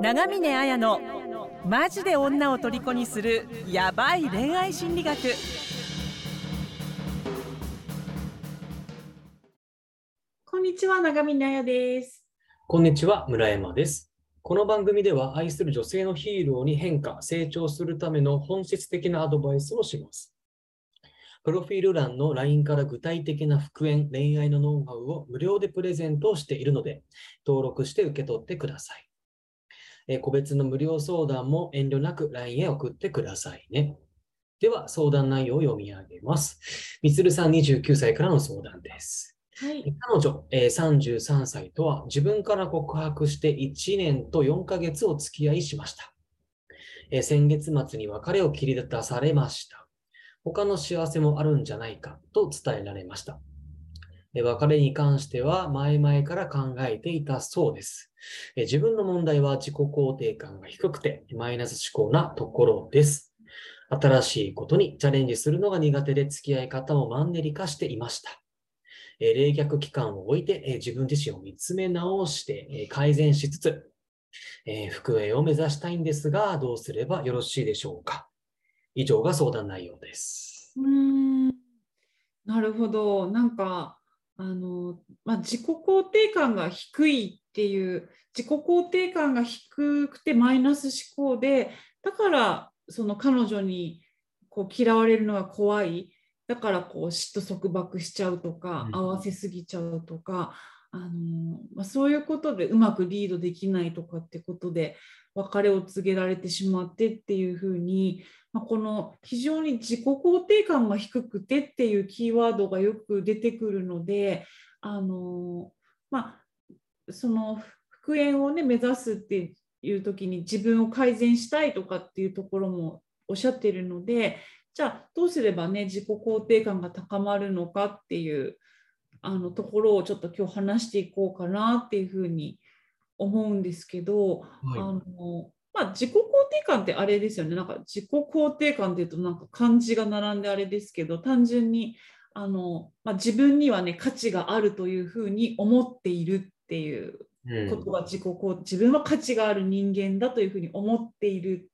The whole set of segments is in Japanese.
長峰綾のマジで女を虜にするヤバい恋愛心理学こんにちは、長峰彩です。こんにちは、村山です。この番組では愛する女性のヒーローに変化、成長するための本質的なアドバイスをします。プロフィール欄の LINE から具体的な復縁、恋愛のノウハウを無料でプレゼントをしているので、登録して受け取ってください。えー個別の無料相談も遠慮なく LINE へ送ってくださいね。では、相談内容を読み上げます。みつるさん29歳からの相談です。はい。彼女、えー33歳とは自分から告白して1年と4ヶ月お付き合いしました。えー先月末に別れを切り出されました。他の幸せもあるんじゃないかと伝えられました。別れに関しては前々から考えていたそうです。自分の問題は自己肯定感が低くてマイナス思考なところです。新しいことにチャレンジするのが苦手で付き合い方もマンネリ化していました。冷却期間を置いて、自分自身を見つめ直して、改善しつつ、え復縁を目指したいんですが、どうすればよろしいでしょうか以上が相談内容です。うん。なるほど。なんか、あの、まあ、自己肯定感が低いっていう、自己肯定感が低くてマイナス思考で、だから、その彼女にこう嫌われるのが怖い。だからこう嫉妬束縛しちゃうとか、うん合わせすぎちゃうとか、あのまあ、そういうことでうまくリードできないとかってことで別れを告げられてしまってっていうふうに、まあ、この非常に自己肯定感が低くてっていうキーワードがよく出てくるのであの、まあ、その復縁をね目指すっていう時に自分を改善したいとかっていうところもおっしゃってるのでじゃあどうすればね自己肯定感が高まるのかっていうあのところをちょっと今日話していこうかなっていうふうに思うんですけど、あのまあ、自己肯定感ってあれですよね。なんか自己肯定感っていうとなんか漢字が並んであれですけど単純にあの、まあ、自分にはね価値があるというふうに思っているっていううん。ことが自己肯自分は価値がある人間だというふうに思っている。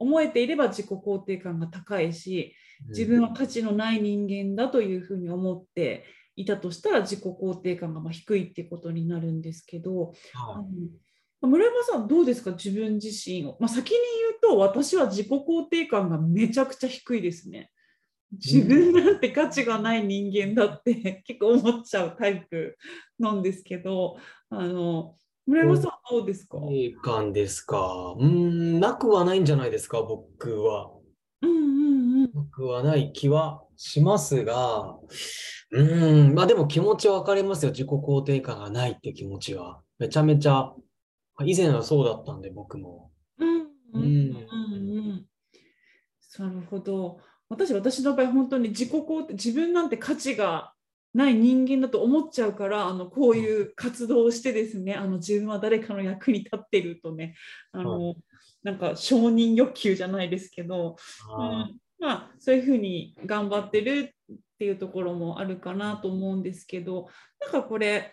思えていれば自己肯定感が高いし自分は価値のない人間だというふうに思っていたとしたら自己肯定感がまあ低いってことになるんですけど、あはの村山さんどうですか？自分自身を、まあ、先に言うと私は自己肯定感がめちゃくちゃ低いですね。自分なんて価値がない人間だって結構思っちゃうタイプなんですけどあの村山さんどうですか、い。い感ですか？うーん、なくはないんじゃないですか、僕は。うんうんうんなくはない気はしますが、うーん、まあでも気持ちはわかりますよ。自己肯定感がないって気持ちは。めちゃめちゃ、以前はそうだったんで、僕も。うんうんうんうんなるほど。私、私の場合、本当に自己肯定、自分なんて価値がない人間だと思っちゃうから、あのこういう活動をしてですね、あの自分は誰かの役に立ってるとね、あの、なんか承認欲求じゃないですけど、うあん、まあそういうふうに頑張ってるっていうところもあるかなと思うんですけどなんかこれ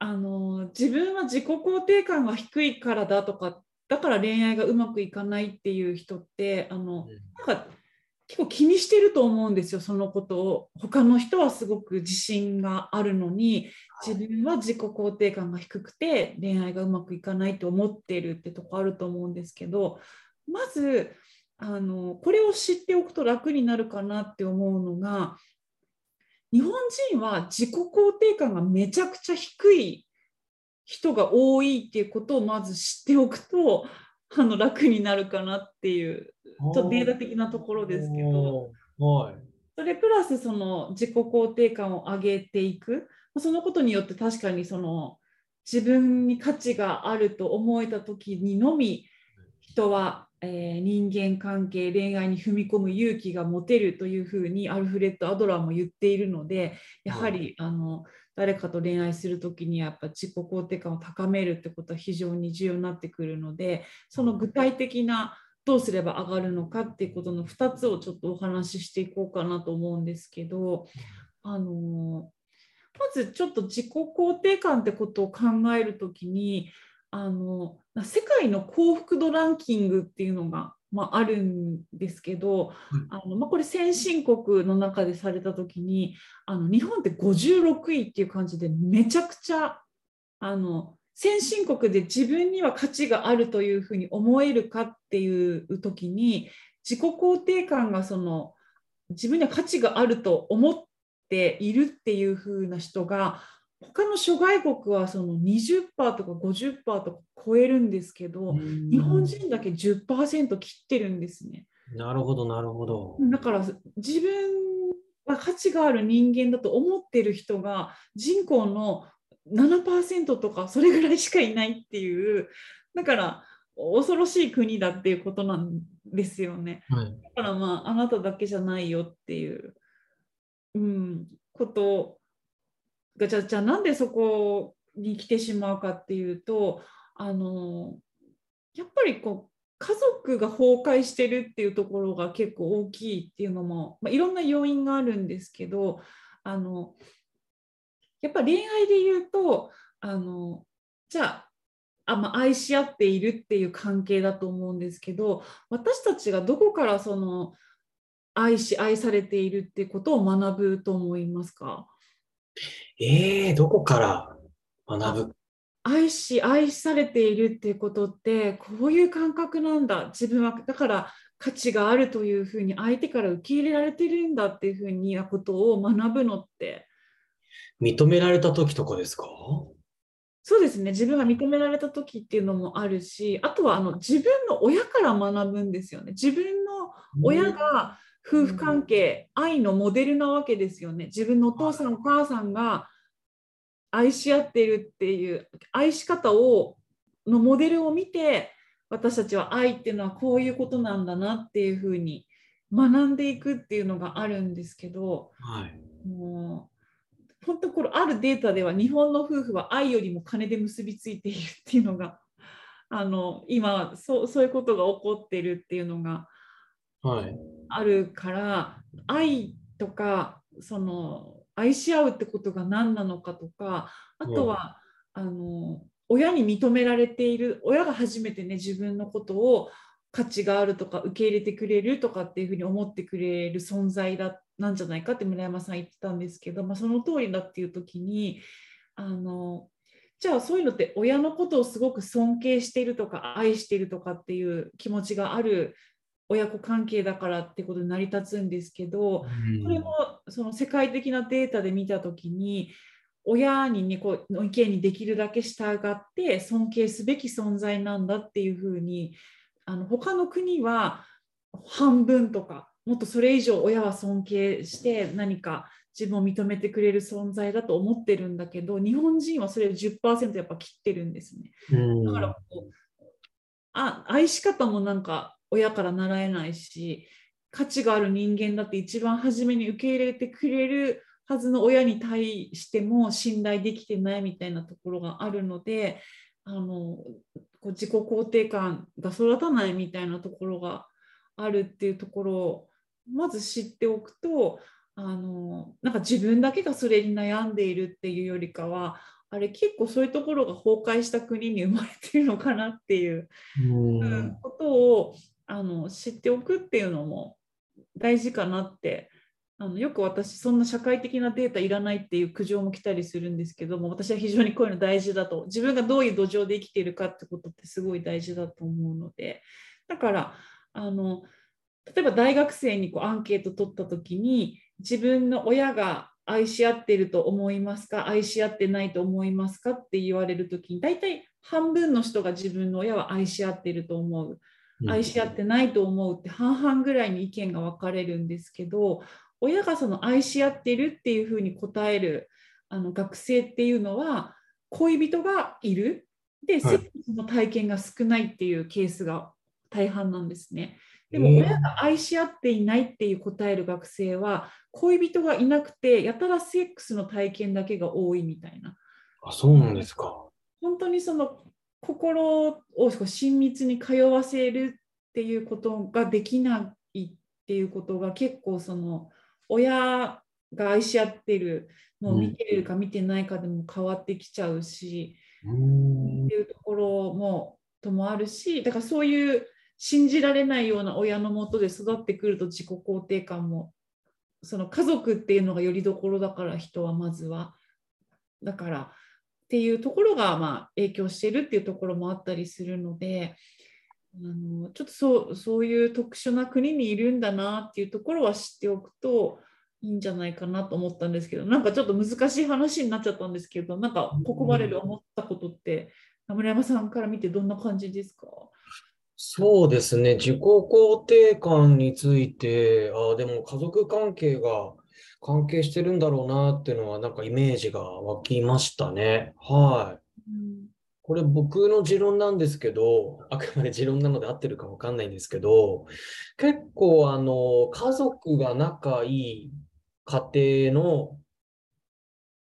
あの自分は自己肯定感が低いからだとかだから恋愛がうまくいかないっていう人ってあのーなんか結構気にしてると思うんですよそのこと。を他の人はすごく自信があるのに自分は自己肯定感が低くて恋愛がうまくいかないと思ってるってとこあると思うんですけどまずあのこれを知っておくと楽になるかなって思うのが日本人は自己肯定感がめちゃくちゃ低い人が多いっていうことをまず知っておくとあの楽になるかなっていうちょっとデータ的なところですけど。はい。それプラスその自己肯定感を上げていくそのことによって確かにその自分に価値があると思えた時にのみ人は、えー人間関係恋愛に踏み込む勇気が持てるというふうにアルフレッド・アドラーも言っているのでやはり、あの誰かと恋愛する時にはやっぱ自己肯定感を高めるってことは非常に重要になってくるのでその具体的などうすれば上がるのかっていうことの2つをちょっとお話ししていこうかなと思うんですけど、あのまずちょっと自己肯定感ってことを考えるときにあの世界の幸福度ランキングっていうのが、まあ、あるんですけど、あのまあ、これ先進国の中でされた時にあの日本って56位っていう感じでめちゃくちゃあの先進国で自分には価値があるというふうに思えるかっていう時に自己肯定感がその自分には価値があると思っているっていうふうな人が他の諸外国はその20%とか50%とか超えるんですけど日本人だけ10%切ってるんですね。なるほどなるほど。だから自分は価値がある人間だと思ってる人が人口の7%とかそれぐらいしかいないっていうだから恐ろしい国だっていうことなんですよね。はい、だからまああなただけじゃないよっていう、うん、ことがじゃじゃあなんでそこに来てしまうかっていうとあのやっぱりこう家族が崩壊してるっていうところが結構大きいっていうのも、まあ、いろんな要因があるんですけどあのやっぱ恋愛で言うとあのじゃああ、まあ、愛し合っているっていう関係だと思うんですけど私たちがどこからその愛し愛されているっていうことを学ぶと思いますか？えー、どこから学ぶ？愛し愛されているっていうことってこういう感覚なんだ。自分はだから価値があるというふうに相手から受け入れられてるんだっていうふうになことを学ぶのって。認められた時とかですか？そうですね。自分が認められた時っていうのもあるしあとはあの自分の親から学ぶんですよね。自分の親が夫婦関係、うん、愛のモデルなわけですよね。自分のお父さんお母さんが愛し合っているっていう愛し方をのモデルを見て私たちは愛っていうのはこういうことなんだなっていうふうに学んでいくっていうのがあるんですけど、はい、もう本当これあるデータでは日本の夫婦は愛よりも金で結びついているっていうのがあの今そうそういうことが起こってるっていうのがあるから、はい、愛とかその愛し合うってことが何なのかとかあとは、うん、あの親に認められている親が初めてね自分のことを価値があるとか受け入れてくれるとかっていうふうに思ってくれる存在だなんじゃないかって村山さん言ってたんですけど、まあ、その通りだっていう時にあのじゃあそういうのって親のことをすごく尊敬しているとか愛しているとかっていう気持ちがある親子関係だからってことに成り立つんですけど、これもその世界的なデータで見た時に親に、ね、こうの意見にできるだけ従って尊敬すべき存在なんだっていうふうにあの他の国は半分とかもっとそれ以上親は尊敬して何か自分を認めてくれる存在だと思ってるんだけど日本人はそれを10%やっぱ切ってるんですね。だからこうあ愛し方もなんか親から習えないし価値がある人間だって一番初めに受け入れてくれるはずの親に対しても信頼できてないみたいなところがあるのであのこう自己肯定感が育たないみたいなところがあるっていうところをまず知っておくとあのなんか自分だけがそれに悩んでいるっていうよりかはあれ結構そういうところが崩壊した国に生まれてるのかなっていう、うん、ことをあの知っておくっていうのも大事かなって。あのよく私そんな社会的なデータいらないっていう苦情も来たりするんですけども私は非常にこういうの大事だと。自分がどういう土壌で生きているかってことってすごい大事だと思うので。だからあの例えば大学生にこうアンケート取った時に自分の親が愛し合ってると思いますか？愛し合ってないと思いますか？って言われる時に大体半分の人が自分の親は愛し合ってると思う。愛し合ってないと思うって半々ぐらいに意見が分かれるんですけど親がその愛し合ってるっていうふうに答えるあの学生っていうのは恋人がいるで、セックスの体験が少ないっていうケースが大半なんですね。でも親が愛し合っていないっていう答える学生は恋人がいなくてやたらセックスの体験だけが多いみたいな。あそうなんですか。本当にその心を親密に通わせるっていうことができないっていうことが結構その親が愛し合ってるのを見てるか見てないかでも変わってきちゃうし、うん。っていうところもともあるしだからそういう信じられないような親のもとで育ってくると自己肯定感もその家族っていうのがよりどころだから人はまずは。だからっていうところがまあ影響してるっていうところもあったりするのであのちょっとそうそういう特殊な国にいるんだなっていうところは知っておくといいんじゃないかなと思ったんですけどなんかちょっと難しい話になっちゃったんですけどなんかここまでで思ったことって村山さんから見てどんな感じですか？そうですね。自己肯定感について、あ、でも家族関係が関係してるんだろうなっていうのは、なんかイメージが湧きましたね。はい。うんこれ僕の持論なんですけど、あくまで持論なので合ってるかわかんないんですけど、結構あの、家族が仲いい家庭の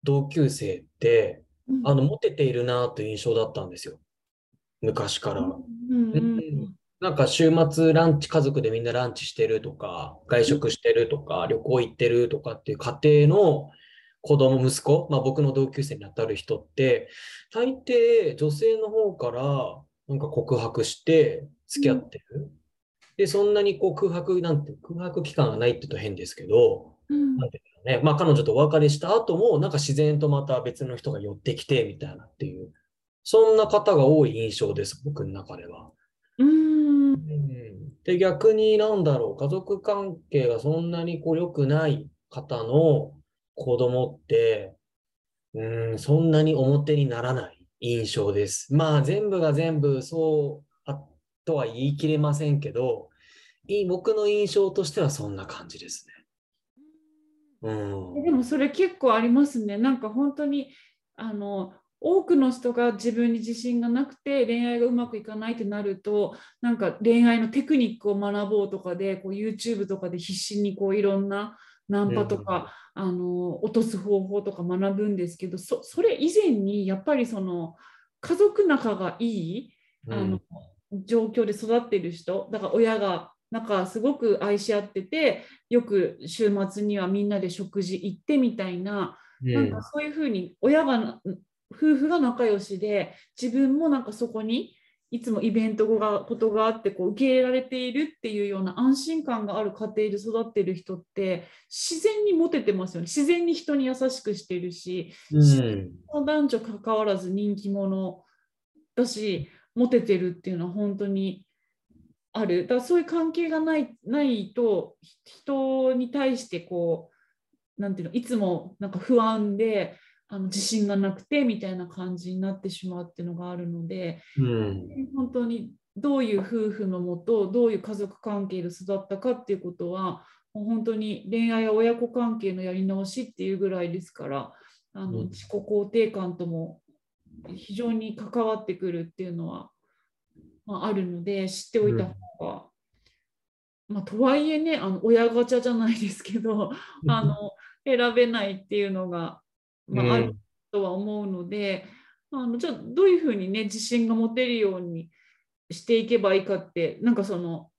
同級生って、あの、モテているなという印象だったんですよ。昔から。うんうんなんか週末ランチ、家族でみんなランチしてるとか、外食してるとか、旅行行ってるとかっていう家庭の子供、息子、まあ僕の同級生に当たる人って、大抵女性の方からなんか告白して付き合ってる。で、そんなにこう空白なんて、空白期間がないって言うと変ですけど、うんなんていうのね、まあ彼女とお別れした後も、なんか自然とまた別の人が寄ってきてみたいなっていう、そんな方が多い印象です、僕の中では。うんで、逆になんだろう、家族関係がそんなにこう良くない方の子供って、うーん、そんなに表にならない印象です。まあ全部が全部そうあとは言い切れませんけど、いい僕の印象としてはそんな感じですね。うん。でもそれ結構ありますね。なんか本当にあの多くの人が自分に自信がなくて恋愛がうまくいかないってなるとなんか恋愛のテクニックを学ぼうとかでこう YouTube とかで必死にこういろんなナンパとか、あの落とす方法とか学ぶんですけどそそれ以前にやっぱりその家族仲がいいあの、状況で育ってる人だから親がなんかすごく愛し合っててよく週末にはみんなで食事行ってみたいな,、うん。なんかそういうふうに親がな夫婦が仲良しで自分もなんかそこにいつもイベントがことがあってこう受け入れられているっていうような安心感がある家庭で育ってる人って自然にモテてますよね自然に人に優しくしてるしうん。男女関わらず人気者だしモテてるっていうのは本当にあるだからそういう関係がないないと人に対してこうなんていうのいつもなんか不安であの自信がなくてみたいな感じになってしまうっていうのがあるのでうん。本当にどういう夫婦のもとどういう家族関係で育ったかっていうことはもう本当に恋愛や親子関係のやり直しっていうぐらいですからあのうん自己肯定感とも非常に関わってくるっていうのは、まあ、あるので知っておいた方が、まあ、とはいえねあの親ガチャじゃないですけどあの選べないっていうのが、まあ、あるとは思うので、あのじゃあどういうふうにね自信が持てるようにしていけばいいかってなんかその、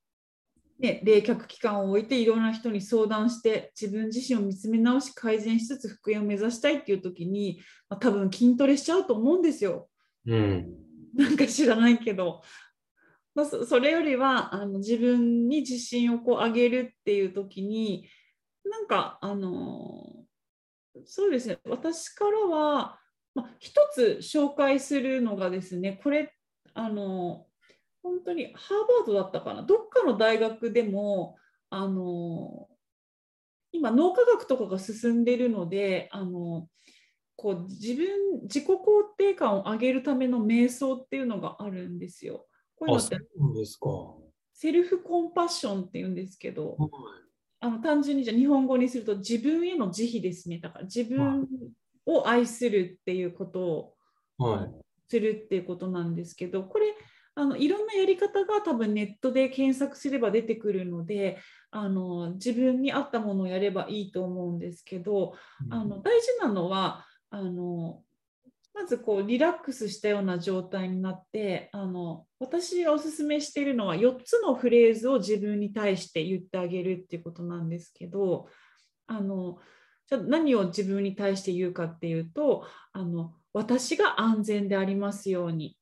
ね、冷却期間を置いていろんな人に相談して自分自身を見つめ直し改善しつつ復縁を目指したいっていう時に、まあ、多分筋トレしちゃうと思うんですよ。うん。なんか知らないけど、まあ、そそれよりはあの自分に自信をこう上げるっていう時になんかあのそうですね私からは、まあ、一つ紹介するのがですねこれあの本当にハーバードだったかなどっかの大学でもあの今脳科学とかが進んでいるのであのこう自分自己肯定感を上げるための瞑想っていうのがあるんですよ。こういうですか。はセルフコンパッションっていうんですけどい。あの単純にじゃあ日本語にすると自分への慈悲ですねだから自分を愛するっていうことをはい。するっていうことなんですけどこれあのいろんなやり方が多分ネットで検索すれば出てくるのであの自分に合ったものをやればいいと思うんですけどあの大事なのはあのまずこうリラックスしたような状態になってあの私がおすすめしているのは4つのフレーズを自分に対して言ってあげるっていうことなんですけどあのじゃ何を自分に対して言うかっていうとあの私が安全でありますように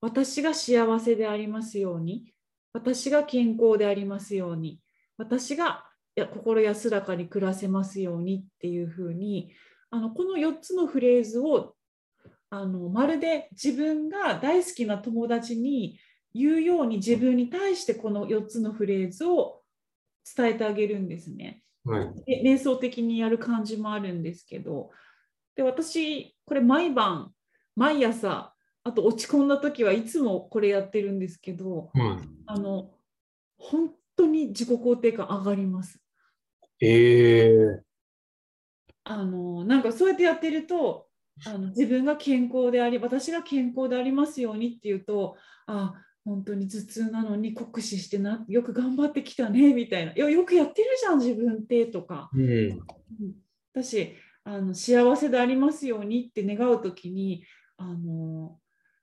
私が幸せでありますように私が健康でありますように私が心安らかに暮らせますようにっていうふうにあのこの4つのフレーズをあのまるで自分が大好きな友達に言うように自分に対してこの4つのフレーズを伝えてあげるんですね。はい。で瞑想的にやる感じもあるんですけどで私これ毎晩毎朝あと落ち込んだ時はいつもこれやってるんですけどはい。あの本当に自己肯定感上がります。ええあのなんかそうやってやってるとあの自分が健康であり私が健康でありますようにっていうとあ本当に頭痛なのに酷使してなよく頑張ってきたねみたいな。よよくやってるじゃん自分ってとか。うん。うんだしあの幸せでありますようにって願う時にあの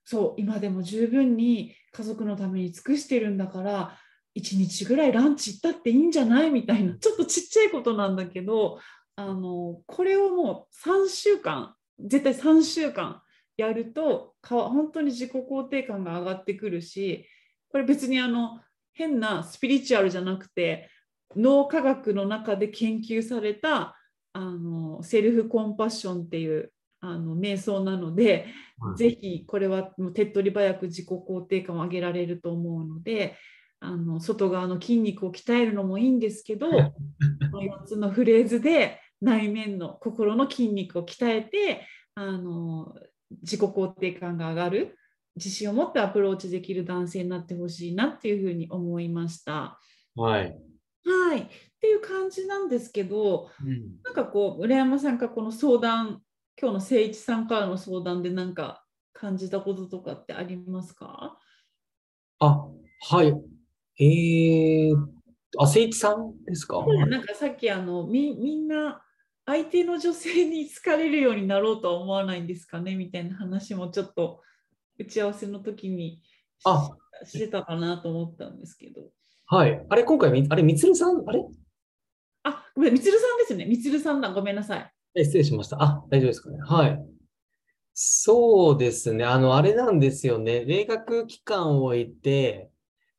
そう今でも十分に家族のために尽くしてるんだから1日ぐらいランチ行ったっていいんじゃない？みたいな。ちょっとちっちゃいことなんだけどあのこれをもう3週間絶対3週間やると本当に自己肯定感が上がってくるしこれ別にあの変なスピリチュアルじゃなくて脳科学の中で研究されたあのセルフコンパッションっていうあの瞑想なので、はい。ぜひこれはもう手っ取り早く自己肯定感を上げられると思うのであの外側の筋肉を鍛えるのもいいんですけどこの4つのフレーズで内面の心の筋肉を鍛えてあの自己肯定感が上がる自信を持ってアプローチできる男性になってほしいなっていうふうに思いました。はい。はい、っていう感じなんですけどうん。なんかこう村山さんがこの相談今日の誠一さんからの相談でなんか感じたこととかってありますか？あ、はい。えー、あ、せいちさんですか？なんかさっきあのみみんな相手の女性に好かれるようになろうとは思わないんですかね？みたいな話もちょっと打ち合わせの時にしてたかなと思ったんですけど。はい。あれ、今回み、あれ、みつるさん、あれ？あ、ごめん、みつるさんですね。みつるさんだ。ごめんなさい。え失礼しました。あ、大丈夫ですかね。はい。そうですね。あの、あれなんですよね。冷却期間を置いて、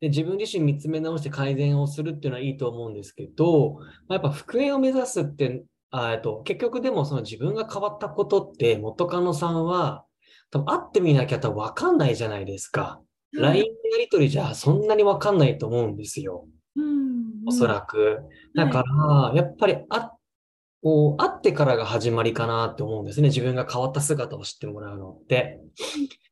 で、自分自身見つめ直して改善をするっていうのはいいと思うんですけど、まあやっぱ復縁を目指すって、あえっと、結局でもその自分が変わったことって元カノさんは、多分会ってみなきゃ多分分かんないじゃないですか。LINE のやり取りじゃそんなに分かんないと思うんですよ。うん、おそらく。だから、やっぱりあ、こう、会ってからが始まりかなって思うんですね。自分が変わった姿を知ってもらうのって。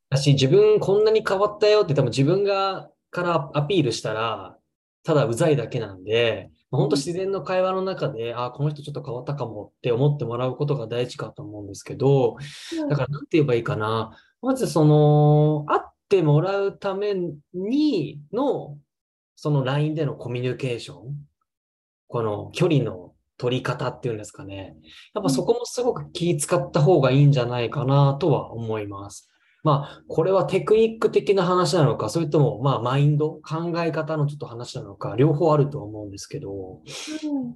だし、自分こんなに変わったよって多分自分がからアピールしたら、ただうざいだけなんで、本当自然の会話の中で、あ、この人ちょっと変わったかもって思ってもらうことが大事かと思うんですけど、だからなんて言えばいいかな。まずその、会ってもらうためにの、その LINE でのコミュニケーション、この距離の取り方っていうんですかね。やっぱそこもすごく気使った方がいいんじゃないかなとは思います。まあ、これはテクニック的な話なのか、それとも、まあ、マインド、考え方のちょっと話なのか、両方あると思うんですけど、うん。や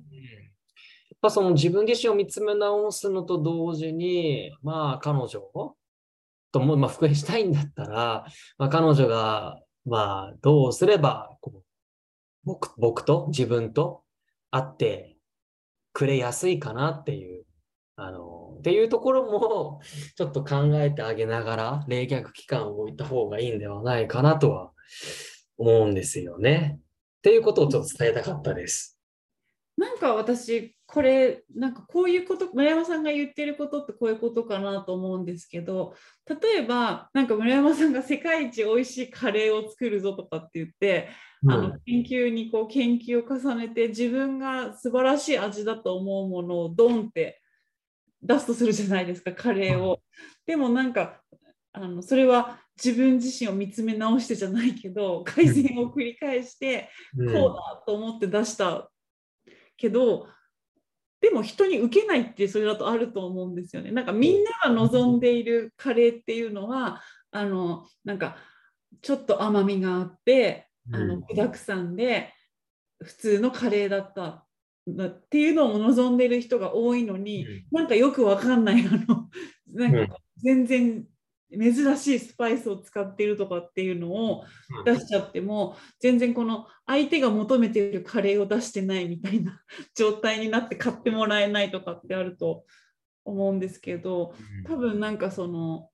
っぱその自分自身を見つめ直すのと同時に、まあ彼女とも、まあ復縁したいんだったら、まあ彼女が、まあどうすれば、こう僕、僕と自分と会ってくれやすいかなっていう、あの、っていうところもちょっと考えてあげながら冷却期間を置いた方がいいんではないかなとは思うんですよね。っていうことをちょっと伝えたかったです。なんか私これなんかこういうこと村山さんが言ってることってこういうことかなと思うんですけど例えばなんか村山さんが世界一美味しいカレーを作るぞとかって言って、あの研究にこう研究を重ねて自分が素晴らしい味だと思うものをドンって出すとするじゃないですかカレーを。でもなんかあのそれは自分自身を見つめ直してじゃないけど改善を繰り返してうんこうだと思って出したけどでも人に受けないってそれだとあると思うんですよね。なんかみんなが望んでいるカレーっていうのはあのなんかちょっと甘みがあってあうんの具だくさんで普通のカレーだったなっていうのを望んでいる人が多いのに、うん。なんかよくわかんないあの なんか全然珍しいスパイスを使っているとかっていうのを出しちゃっても、全然この相手が求めているカレーを出してないみたいな 状態になって買ってもらえないとかってあると思うんですけど多分なんかその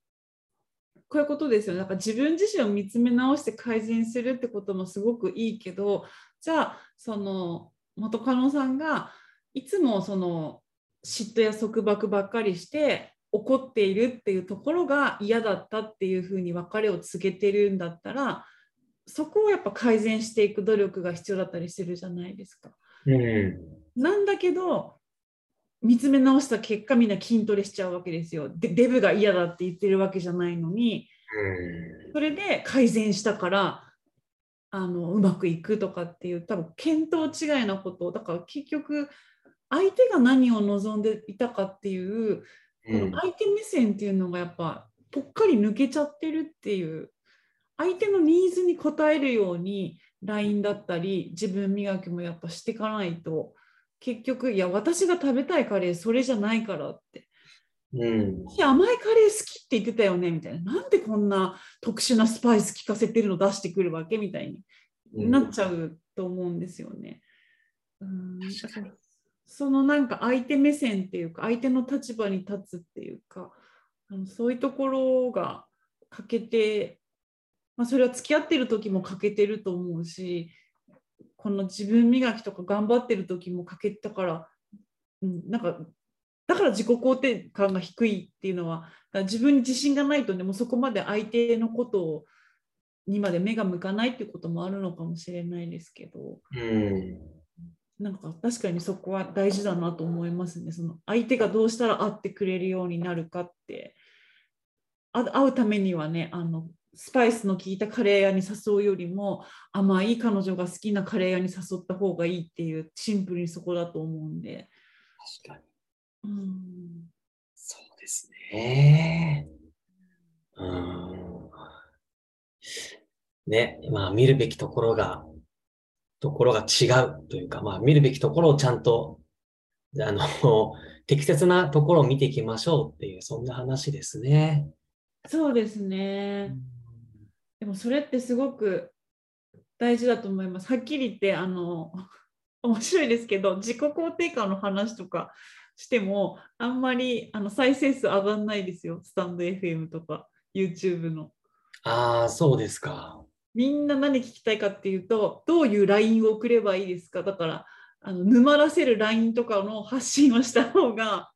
こういうことですよね。なんか自分自身を見つめ直して改善するってこともすごくいいけどじゃあその元カノさんがいつもその嫉妬や束縛ばっかりして怒っているっていうところが嫌だったっていうふうに別れを告げてるんだったらそこをやっぱ改善していく努力が必要だったりするじゃないですか。うん。なんだけど見つめ直した結果みんな筋トレしちゃうわけですよ。でデブが嫌だって言ってるわけじゃないのに、それで改善したからあのうまくいくとかっていう多分見当違いなことだから結局相手が何を望んでいたかっていうこの相手目線っていうのがやっぱぽっかり抜けちゃってるっていう相手のニーズに応えるように LINE だったり自分磨きもやっぱしていかないと結局いや私が食べたいカレーそれじゃないからって。うん、甘いカレー好きって言ってたよねみたいな。なんでこんな特殊なスパイス効かせてるの出してくるわけみたいに。なっちゃうと思うんですよね。うん、そのなんか相手目線っていうか相手の立場に立つっていうかあのそういうところが欠けて、まあ、それは付き合ってる時も欠けてると思うしこの自分磨きとか頑張ってる時も欠けたから、うん、なんかだから自己肯定感が低いっていうのは自分に自信がないとねもうそこまで相手のことをにまで目が向かないっていうこともあるのかもしれないですけど。うんなんか確かにそこは大事だなと思いますね。その相手がどうしたら会ってくれるようになるかって会うためにはねあのスパイスの効いたカレー屋に誘うよりも甘い彼女が好きなカレー屋に誘った方がいいっていうシンプルにそこだと思うんで。確かに。うん、そうですね。うん。ね、まあ見るべきところがところが違うというか、まあ、見るべきところをちゃんと、あの、適切なところを見ていきましょうっていう、そんな話ですね。そうですね。でもそれってすごく大事だと思います。はっきり言って、あの、面白いですけど、自己肯定感の話とかしても、あんまりあの再生数上がんないですよ。スタンド FM とか YouTube の。ああ、そうですか。みんな何聞きたいかっていうとどういう LINE を送ればいいですかだからあの沼らせる LINE とかの発信をした方が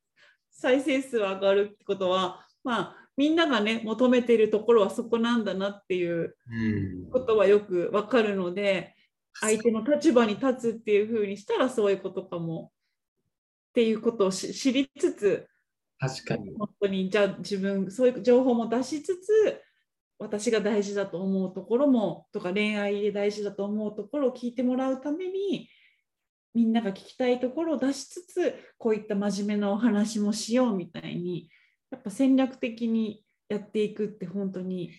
再生数上がるってことはまあみんながね求めているところはそこなんだなっていうことはよくわかるので、相手の立場に立つっていうふうにしたらそういうことかもっていうことを知りつつ確かに。本当にじゃあ自分そういう情報も出しつつ私が大事だと思うところもとか恋愛で大事だと思うところを聞いてもらうためにみんなが聞きたいところを出しつつこういった真面目なお話もしようみたいにやっぱ戦略的にやっていくって本当に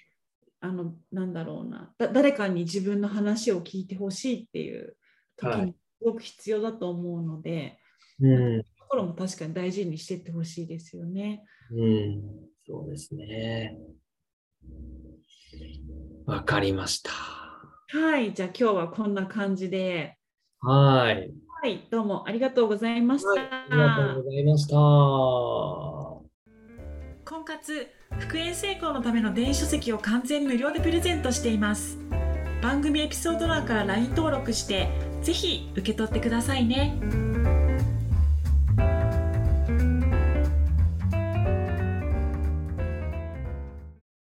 あのなんだろうな誰かに自分の話を聞いてほしいっていう時にすごく必要だと思うので、はい、うん、ところも確かに大事にしていってほしいですよね。うん、そうですね。わかりました。はい、じゃあ今日はこんな感じで。はい。はい、どうもありがとうございました。はい、ありがとうございました。婚活復縁成功のための電子書籍を完全無料でプレゼントしています。番組エピソード欄から LINE 登録して、ぜひ受け取ってくださいね。